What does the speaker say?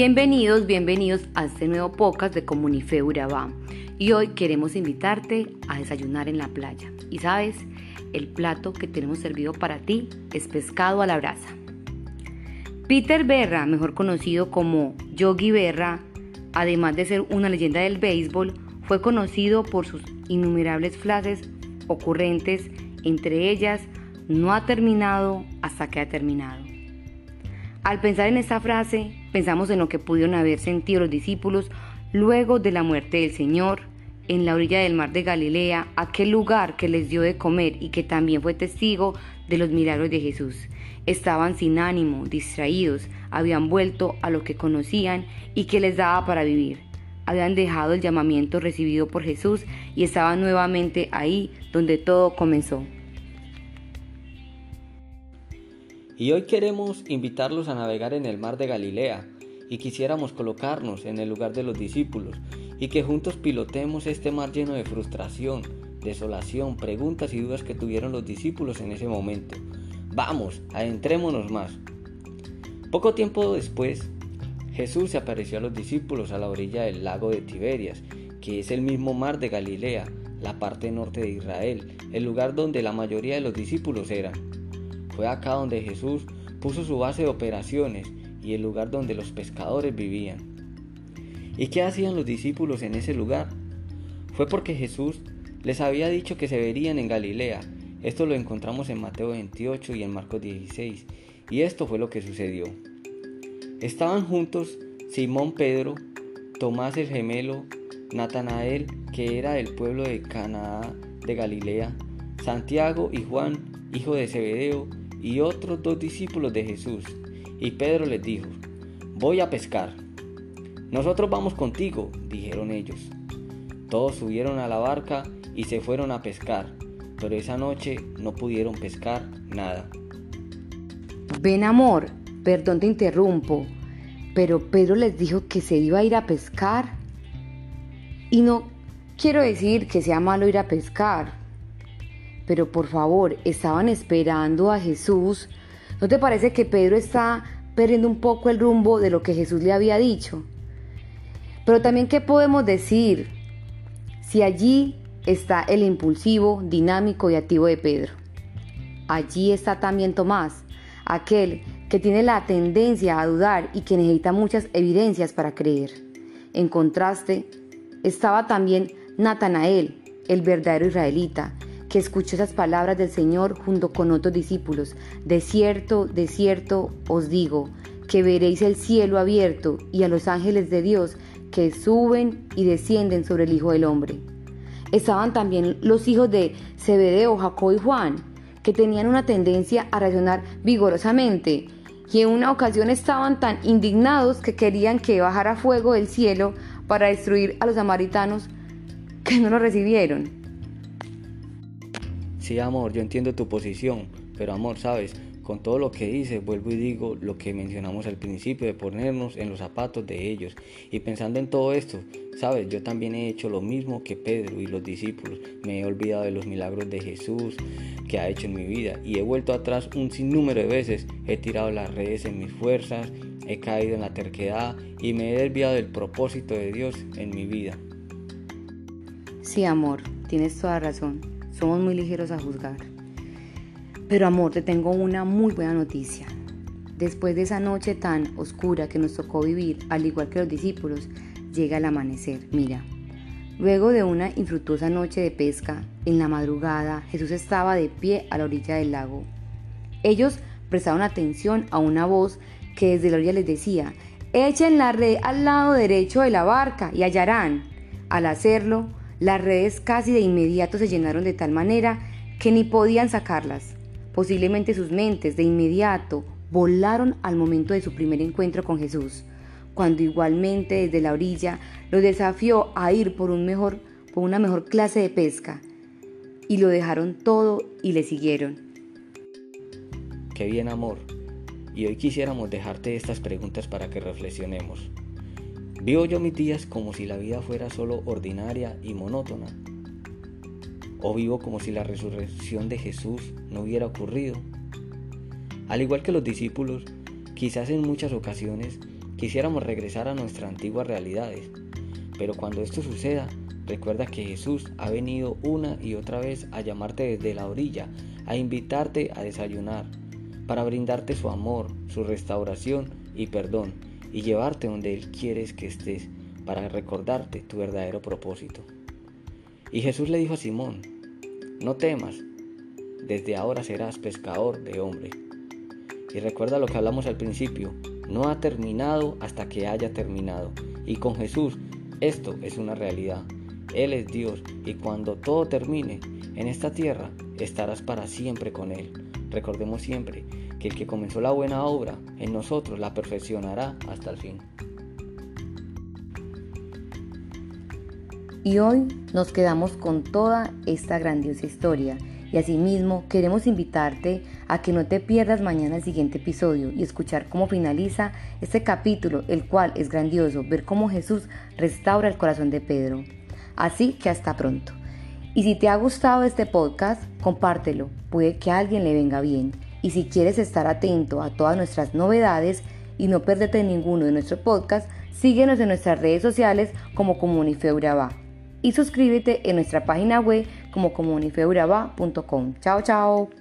Bienvenidos, bienvenidos a este nuevo podcast de Comunife Urabá. Y hoy queremos invitarte a desayunar en la playa. Y sabes, el plato que tenemos servido para ti es pescado a la brasa. Peter Berra, mejor conocido como Yogi Berra, además de ser una leyenda del béisbol, fue conocido por sus innumerables frases ocurrentes, entre ellas, no ha terminado hasta que ha terminado. Al pensar en esta frase, pensamos en lo que pudieron haber sentido los discípulos luego de la muerte del Señor en la orilla del mar de Galilea, aquel lugar que les dio de comer y que también fue testigo de los milagros de Jesús. Estaban sin ánimo, distraídos, habían vuelto a lo que conocían y que les daba para vivir. Habían dejado el llamamiento recibido por Jesús y estaban nuevamente ahí donde todo comenzó. Y hoy queremos invitarlos a navegar en el mar de Galilea y quisiéramos colocarnos en el lugar de los discípulos y que juntos pilotemos este mar lleno de frustración, desolación, preguntas y dudas que tuvieron los discípulos en ese momento. Vamos, adentrémonos más. Poco tiempo después, Jesús se apareció a los discípulos a la orilla del lago de Tiberias, que es el mismo mar de Galilea, la parte norte de Israel, el lugar donde la mayoría de los discípulos eran. Fue acá donde Jesús puso su base de operaciones y el lugar donde los pescadores vivían. ¿Y qué hacían los discípulos en ese lugar? Fue porque Jesús les había dicho que se verían en Galilea. Esto lo encontramos en Mateo 28 y en Marcos 16. Y esto fue lo que sucedió. Estaban juntos Simón Pedro, Tomás el gemelo, Natanael, que era del pueblo de Canaá de Galilea, Santiago y Juan, hijo de Zebedeo, y otros dos discípulos de Jesús. Y Pedro les dijo, voy a pescar. Nosotros vamos contigo, dijeron ellos. Todos subieron a la barca y se fueron a pescar, pero esa noche no pudieron pescar nada. Ven amor, perdón te interrumpo, pero Pedro les dijo que se iba a ir a pescar. Y no quiero decir que sea malo ir a pescar, pero por favor, estaban esperando a Jesús. ¿No te parece que Pedro está perdiendo un poco el rumbo de lo que Jesús le había dicho? Pero también, ¿qué podemos decir si allí está el impulsivo, dinámico y activo de Pedro? Allí está también Tomás, aquel que tiene la tendencia a dudar y que necesita muchas evidencias para creer. En contraste, estaba también Natanael, el verdadero israelita, que escuchó esas palabras del Señor junto con otros discípulos. De cierto, de cierto os digo, que veréis el cielo abierto y a los ángeles de Dios que suben y descienden sobre el Hijo del Hombre. Estaban también los hijos de Zebedeo, Jacob y Juan, que tenían una tendencia a reaccionar vigorosamente y en una ocasión estaban tan indignados que querían que bajara fuego del cielo para destruir a los samaritanos que no lo recibieron. Sí, amor, yo entiendo tu posición, pero amor, sabes, con todo lo que dices, vuelvo y digo lo que mencionamos al principio de ponernos en los zapatos de ellos. Y pensando en todo esto, sabes, yo también he hecho lo mismo que Pedro y los discípulos. Me he olvidado de los milagros de Jesús que ha hecho en mi vida y he vuelto atrás un sinnúmero de veces. He tirado las redes en mis fuerzas, he caído en la terquedad y me he desviado del propósito de Dios en mi vida. Sí, amor, tienes toda razón. Somos muy ligeros a juzgar. Pero amor, te tengo una muy buena noticia. Después de esa noche tan oscura que nos tocó vivir, al igual que los discípulos, llega el amanecer. Mira, luego de una infructuosa noche de pesca, en la madrugada Jesús estaba de pie a la orilla del lago. Ellos prestaron atención a una voz que desde la orilla les decía, echen la red al lado derecho de la barca y hallarán. Al hacerlo, las redes casi de inmediato se llenaron de tal manera que ni podían sacarlas. Posiblemente sus mentes de inmediato volaron al momento de su primer encuentro con Jesús, cuando igualmente desde la orilla los desafió a ir por, por una mejor clase de pesca. Y lo dejaron todo y le siguieron. Qué bien amor. Y hoy quisiéramos dejarte estas preguntas para que reflexionemos. Vivo yo mis días como si la vida fuera solo ordinaria y monótona. O vivo como si la resurrección de Jesús no hubiera ocurrido. Al igual que los discípulos, quizás en muchas ocasiones quisiéramos regresar a nuestras antiguas realidades. Pero cuando esto suceda, recuerda que Jesús ha venido una y otra vez a llamarte desde la orilla, a invitarte a desayunar, para brindarte su amor, su restauración y perdón, y llevarte donde Él quieres que estés, para recordarte tu verdadero propósito. Y Jesús le dijo a Simón, no temas, desde ahora serás pescador de hombre. Y recuerda lo que hablamos al principio, no ha terminado hasta que haya terminado. Y con Jesús esto es una realidad. Él es Dios y cuando todo termine en esta tierra estarás para siempre con Él. Recordemos siempre que el que comenzó la buena obra en nosotros la perfeccionará hasta el fin. Y hoy nos quedamos con toda esta grandiosa historia y asimismo queremos invitarte a que no te pierdas mañana el siguiente episodio y escuchar cómo finaliza este capítulo, el cual es grandioso, ver cómo Jesús restaura el corazón de Pedro. Así que hasta pronto. Y si te ha gustado este podcast, compártelo, puede que a alguien le venga bien. Y si quieres estar atento a todas nuestras novedades y no perderte ninguno de nuestros podcasts, síguenos en nuestras redes sociales como Comunifeuraba y suscríbete en nuestra página web como comunifeuraba.com. Chao, chao.